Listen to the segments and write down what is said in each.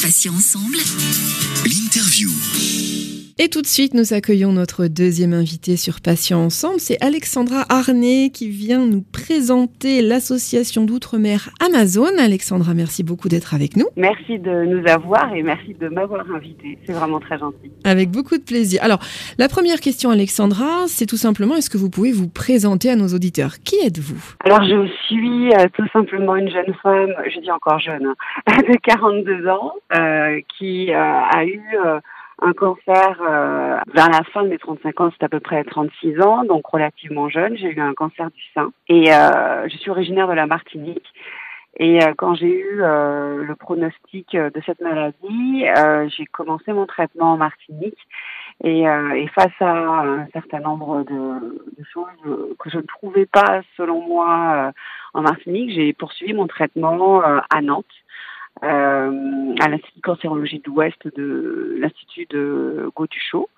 Patients ensemble. L'interview. Et tout de suite, nous accueillons notre deuxième invité sur Patients Ensemble. C'est Alexandra Arnay qui vient nous présenter l'association d'outre-mer Amazon. Alexandra, merci beaucoup d'être avec nous. Merci de nous avoir et merci de m'avoir invité. C'est vraiment très gentil. Avec beaucoup de plaisir. Alors, la première question, Alexandra, c'est tout simplement, est-ce que vous pouvez vous présenter à nos auditeurs? Qui êtes-vous? Alors, je suis euh, tout simplement une jeune femme, je dis encore jeune, hein, de 42 ans, euh, qui euh, a eu un cancer euh, vers la fin de mes 35 ans, c'est à peu près 36 ans, donc relativement jeune. J'ai eu un cancer du sein et euh, je suis originaire de la Martinique. Et euh, quand j'ai eu le pronostic de cette maladie, j'ai commencé mon traitement en Martinique. Et, et, face à un certain nombre de, de, choses que je ne trouvais pas, selon moi, en Martinique, j'ai poursuivi mon traitement à Nantes euh, à l'Institut de cancérologie de l'Ouest de l'Institut de Gauduchot,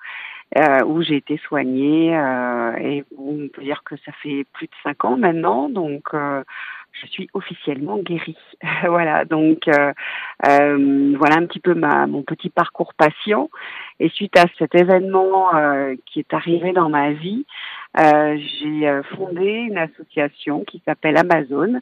euh, où j'ai été soignée. Euh, et on peut dire que ça fait plus de cinq ans maintenant, donc euh, je suis officiellement guérie. voilà, donc euh, euh, voilà un petit peu ma, mon petit parcours patient. Et suite à cet événement qui est arrivé dans ma vie, euh, j'ai euh, fondé une association qui s'appelle Amazon,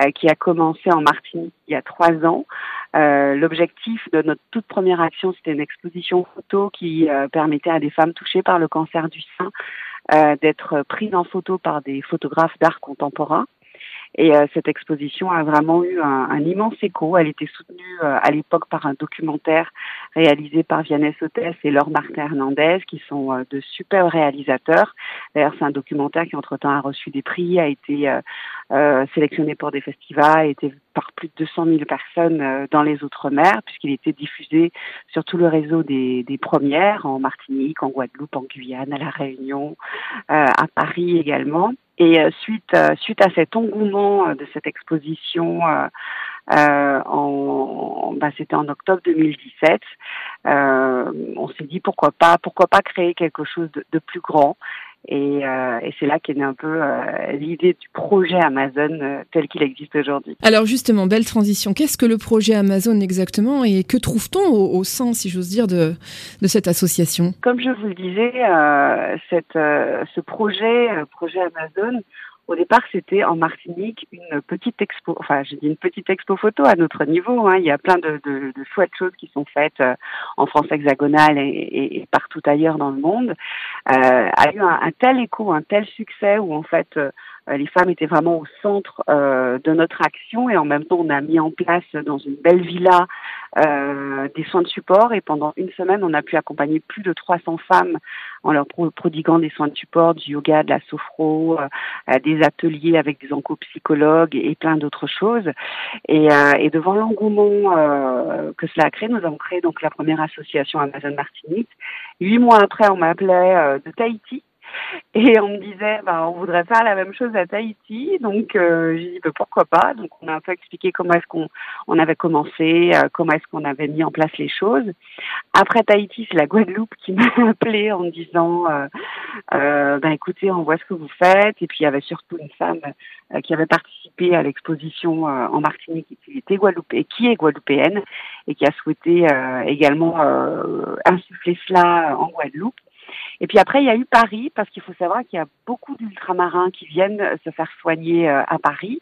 euh, qui a commencé en Martinique il y a trois ans. L'objectif de notre toute première action, c'était une exposition photo qui permettait à des femmes touchées par le cancer du sein d'être prises en photo par des photographes d'art contemporain. Et euh, cette exposition a vraiment eu un, un immense écho. Elle était soutenue euh, à l'époque par un documentaire réalisé par Vianney Sotes et Laure Martin Hernandez, qui sont euh, de superbes réalisateurs. D'ailleurs, c'est un documentaire qui entre-temps a reçu des prix, a été sélectionné pour des festivals, a été par plus de 200 000 personnes dans les Outre-mer, puisqu'il était diffusé sur tout le réseau des, des, premières, en Martinique, en Guadeloupe, en Guyane, à La Réunion, à Paris également. Et euh, suite euh, suite à cet engouement euh, de cette exposition, euh, en, bah, c'était en octobre 2017, on s'est dit pourquoi pas pourquoi pas créer quelque chose de plus grand. Et, euh, et c'est là qu'est née un peu euh, l'idée du projet Amazon euh, tel qu'il existe aujourd'hui. Alors justement, belle transition. Qu'est-ce que le projet Amazon exactement et que trouve-t-on au, au, sein, si j'ose dire, de, de cette association? Comme je vous le disais, cette, ce projet, projet Amazon, au départ, c'était en Martinique une petite expo, enfin, j'ai dit une petite expo photo à notre niveau. Hein. Il y a plein de, de, de chouettes choses qui sont faites euh, en France hexagonale et, et, et, partout ailleurs dans le monde. Euh, a eu un, un, tel écho, un tel succès où en fait euh, les femmes étaient vraiment au centre euh, de notre action et en même temps on a mis en place dans une belle villa euh, des soins de support et pendant une semaine on a pu accompagner plus de 300 femmes en leur prodiguant des soins de support, du yoga, de la sophro, euh, des ateliers avec des oncopsychologues et plein d'autres choses. Et, euh, et devant l'engouement euh, que cela a créé, nous avons créé donc la première association Amazon Martinique. Huit mois après, on m'appelait de Tahiti et on me disait, bah, on voudrait faire la même chose à Tahiti. Donc, euh, j'ai dit, bah, pourquoi pas? Donc, on a un peu expliqué comment est-ce qu'on on avait commencé, euh, comment est-ce qu'on avait mis en place les choses. Après Tahiti, c'est la Guadeloupe qui m'a appelé en me disant, euh, euh, ben, écoutez, on voit ce que vous faites. Et puis, il y avait surtout une femme euh, qui avait participé à l'exposition euh, en Martinique, qui était Guadeloupe qui est guadeloupéenne et qui a souhaité également insuffler cela en Guadeloupe. Et puis après, il y a eu Paris, parce qu'il faut savoir qu'il y a beaucoup d'ultramarins qui viennent se faire soigner euh, à Paris,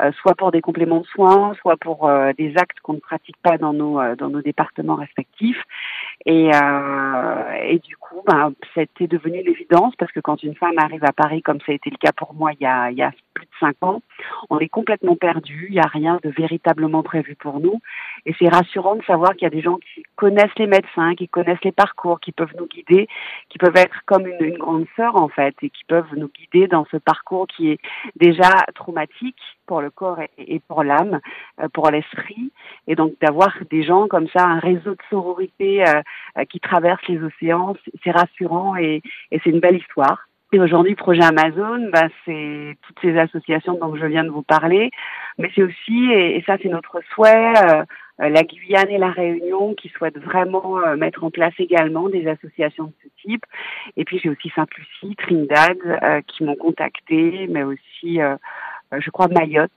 euh, soit pour des compléments de soins, soit pour euh, des actes qu'on ne pratique pas dans nos, dans nos départements respectifs. Et, du coup, ben, c'était devenu l'évidence, parce que quand une femme arrive à Paris, comme ça a été le cas pour moi il y a, il y a plus de ans, on est complètement perdu, il n'y a rien de véritablement prévu pour nous. Et c'est rassurant de savoir qu'il y a des gens qui connaissent les médecins, qui connaissent les parcours, qui peuvent nous guider, qui peuvent être comme une, grande sœur en fait, et qui peuvent nous guider dans ce parcours qui est déjà traumatique pour le corps et, pour l'âme, euh, pour l'esprit, et donc d'avoir des gens comme ça, un réseau de sororité euh, euh, qui traverse les océans, c'est rassurant et c'est une belle histoire. Et aujourd'hui, projet Amazon, bah, c'est toutes ces associations dont je viens de vous parler, mais c'est aussi, et, ça c'est notre souhait, euh, la Guyane et la Réunion qui souhaitent vraiment euh, mettre en place également des associations de ce type. Et puis j'ai aussi Sainte-Lucie, Trinidad euh, qui m'ont contacté, mais aussi je crois Mayotte,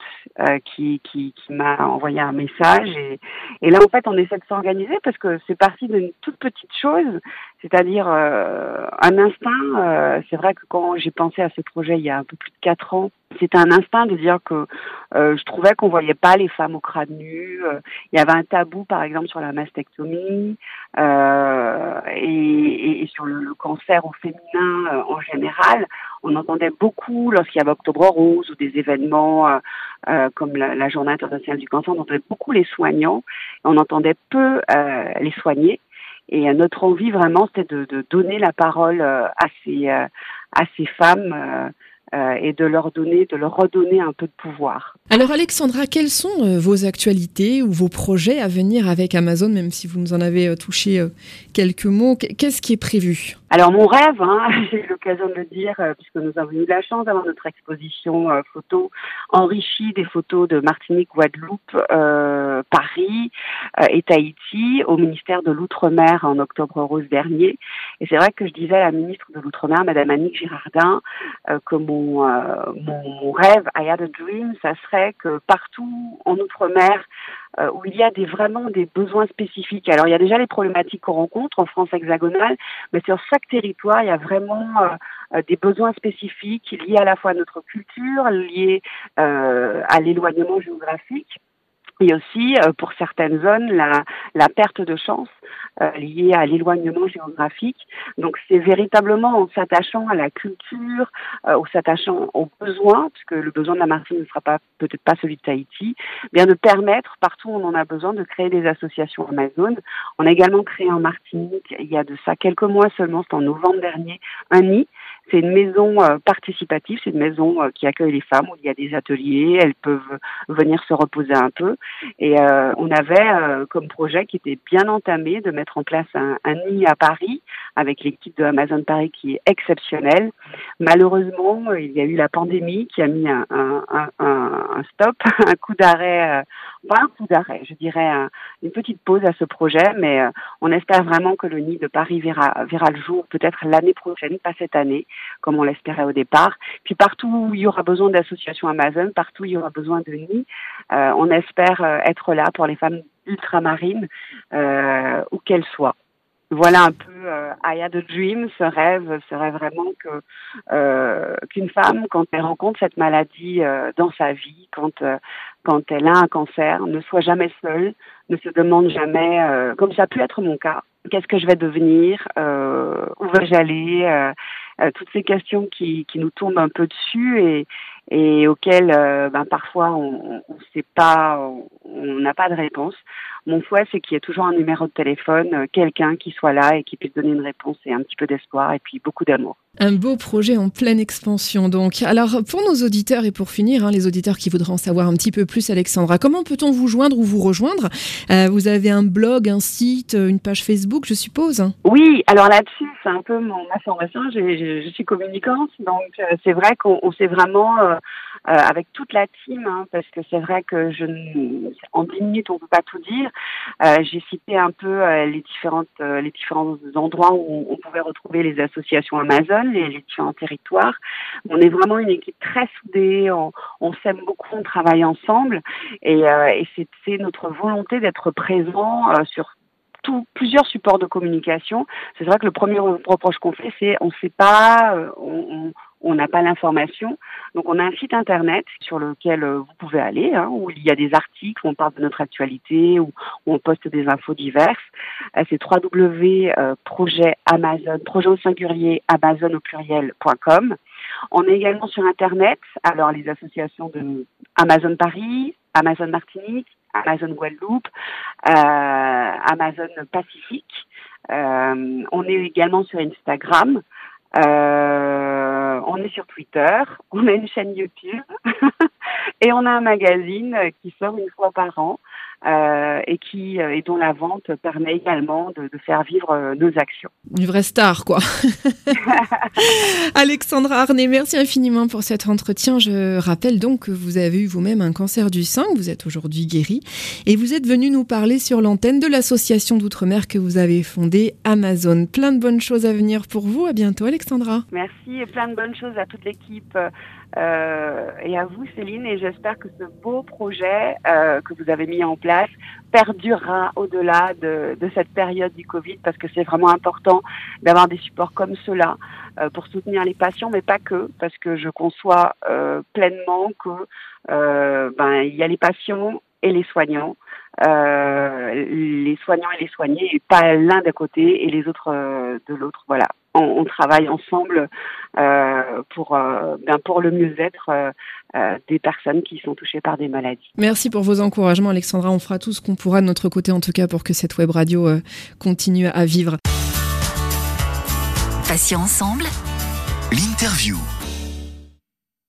qui, qui, qui m'a envoyé un message. Et, et là, en fait, on essaie de s'organiser parce que c'est parti d'une toute petite chose, c'est-à-dire un instinct. c'est vrai que quand j'ai pensé à ce projet il y a un peu plus de quatre ans, c'était un instinct de dire que je trouvais qu'on voyait pas les femmes au crâne nu. il y avait un tabou, par exemple, sur la mastectomie et, sur le, cancer au féminin en général on entendait beaucoup lorsqu'il y avait Octobre Rose ou des événements euh, euh, comme la, Journée internationale du cancer, on entendait beaucoup les soignants, on entendait peu euh, les soigner. Et notre envie vraiment, c'était de, donner la parole à ces à ces femmes euh, et de leur donner, de leur redonner un peu de pouvoir. Alors Alexandra, quelles sont euh, vos actualités ou vos projets à venir avec Amazon, même si vous nous en avez euh, touché quelques mots? Qu'est-ce qui est prévu? Alors mon rêve, hein, j'ai eu l'occasion de le dire, puisque nous avons eu la chance d'avoir notre exposition photo enrichie des photos de Martinique, Guadeloupe, et Tahiti au ministère de l'Outre-mer en octobre rose dernier. Et c'est vrai que je disais à la ministre de l'Outre-mer, Madame Annick Girardin, que mon euh, mon, rêve, I had a dream, ça serait que partout en Outre-mer, euh, où il y a des, vraiment des besoins spécifiques. Alors il y a déjà les problématiques qu'on rencontre en France hexagonale, mais sur chaque territoire, il y a vraiment euh, des besoins spécifiques liés à la fois à notre culture, liés à l'éloignement géographique et aussi pour certaines zones la, la perte de chance euh, liées à l'éloignement géographique. Donc c'est véritablement en s'attachant à la culture, euh, en s'attachant aux besoins, puisque le besoin de la Martinique ne sera pas peut-être pas celui de Tahiti, bien de permettre partout où on en a besoin de créer des associations Amazon. On a également créé en Martinique il y a de ça quelques mois seulement, c'est en novembre dernier, un nid c'est une maison euh, participative, c'est une maison euh, qui accueille les femmes où il y a des ateliers, elles peuvent venir se reposer un peu. Et euh, on avait comme projet qui était bien entamé de mettre en place un, un nid à Paris avec l'équipe de Amazon Paris qui est exceptionnelle. Malheureusement, il y a eu la pandémie qui a mis un, un, un, stop, un coup d'arrêt, pas un coup d'arrêt, je dirais une petite pause à ce projet, mais on espère vraiment que le nid de Paris verra, verra le jour peut-être l'année prochaine, pas cette année comme on l'espérait au départ. Puis partout où il y aura besoin d'associations Amazon, partout où il y aura besoin de nids, euh, on espère euh, être là pour les femmes ultramarines, euh, où qu'elles soient. Voilà un peu euh, I had a dream, ce rêve serait vraiment que euh, qu'une femme, quand elle rencontre cette maladie dans sa vie, quand quand elle a un cancer, ne soit jamais seule, ne se demande jamais, comme ça a pu être mon cas, qu'est-ce que je vais devenir, où vais-je aller, toutes ces questions qui, qui nous tombent un peu dessus et, et auxquelles euh, ben, parfois on ne sait pas, on n'a pas de réponse. Mon souhait, c'est qu'il y ait toujours un numéro de téléphone, euh, quelqu'un qui soit là et qui puisse donner une réponse et un petit peu d'espoir et puis beaucoup d'amour. Un beau projet en pleine expansion donc. Alors pour nos auditeurs et pour finir, hein, les auditeurs qui voudraient en savoir un petit peu plus, Alexandra, comment peut-on vous joindre ou vous rejoindre? Euh, Vous avez un blog, un site, une page Facebook, je suppose Oui, alors là-dessus, c'est un peu mon information. Je, je, suis communicante, donc euh, c'est vrai qu'on s'est vraiment euh, avec toute la team, hein, parce que c'est vrai que je, en 10 minutes, on peut pas tout dire. Euh, j'ai cité un peu euh, les différentes euh, les différents endroits où on, pouvait retrouver les associations Amazon, les, les, différents territoires. On est vraiment une équipe très soudée, on, s'aime beaucoup, on travaille ensemble et, c'est notre volonté d'être présent sur plusieurs supports de communication. C'est vrai que le premier reproche qu'on fait, c'est on ne sait pas, on n'a pas l'information. Donc on a un site internet sur lequel euh, vous pouvez aller, hein, où il y a des articles, où on parle de notre actualité, où, on poste des infos diverses. Euh, c'est www.projetamazon, projet au singulier, amazon au. On est également sur internet, alors les associations de Amazon Paris, Amazon Martinique, Amazon Guadeloupe, euh, Amazon Pacifique. on est également sur Instagram. Euh, on est sur Twitter, on a une chaîne YouTube et on a un magazine qui sort une fois par an euh, et qui euh, et dont la vente permet également de, faire vivre euh, nos actions. Une vraie star, quoi. Alexandra Arnay, merci infiniment pour cet entretien. Je rappelle donc que vous avez eu vous-même un cancer du sein, vous êtes aujourd'hui guéri, et vous êtes venu nous parler sur l'antenne de l'association d'outre-mer que vous avez fondée, Amazon. Plein de bonnes choses à venir pour vous. À bientôt, Alexandra. Merci et plein de bonnes choses à toute l'équipe euh, et à vous Céline et j'espère que ce beau projet euh, que vous avez mis en place perdurera au-delà de, de, cette période du Covid parce que c'est vraiment important d'avoir des supports comme cela euh, pour soutenir les patients mais pas que parce que je conçois euh, pleinement que euh, ben il y a les patients et les soignants les soignants et les soignés, et pas l'un d'un côté et les autres euh, de l'autre. Voilà, on, on, travaille ensemble euh, pour, euh, ben pour le mieux-être euh, des personnes qui sont touchées par des maladies. Merci pour vos encouragements, Alexandra. On fera tout ce qu'on pourra de notre côté, en tout cas, pour que cette web radio continue à vivre. Patients ensemble. L'interview.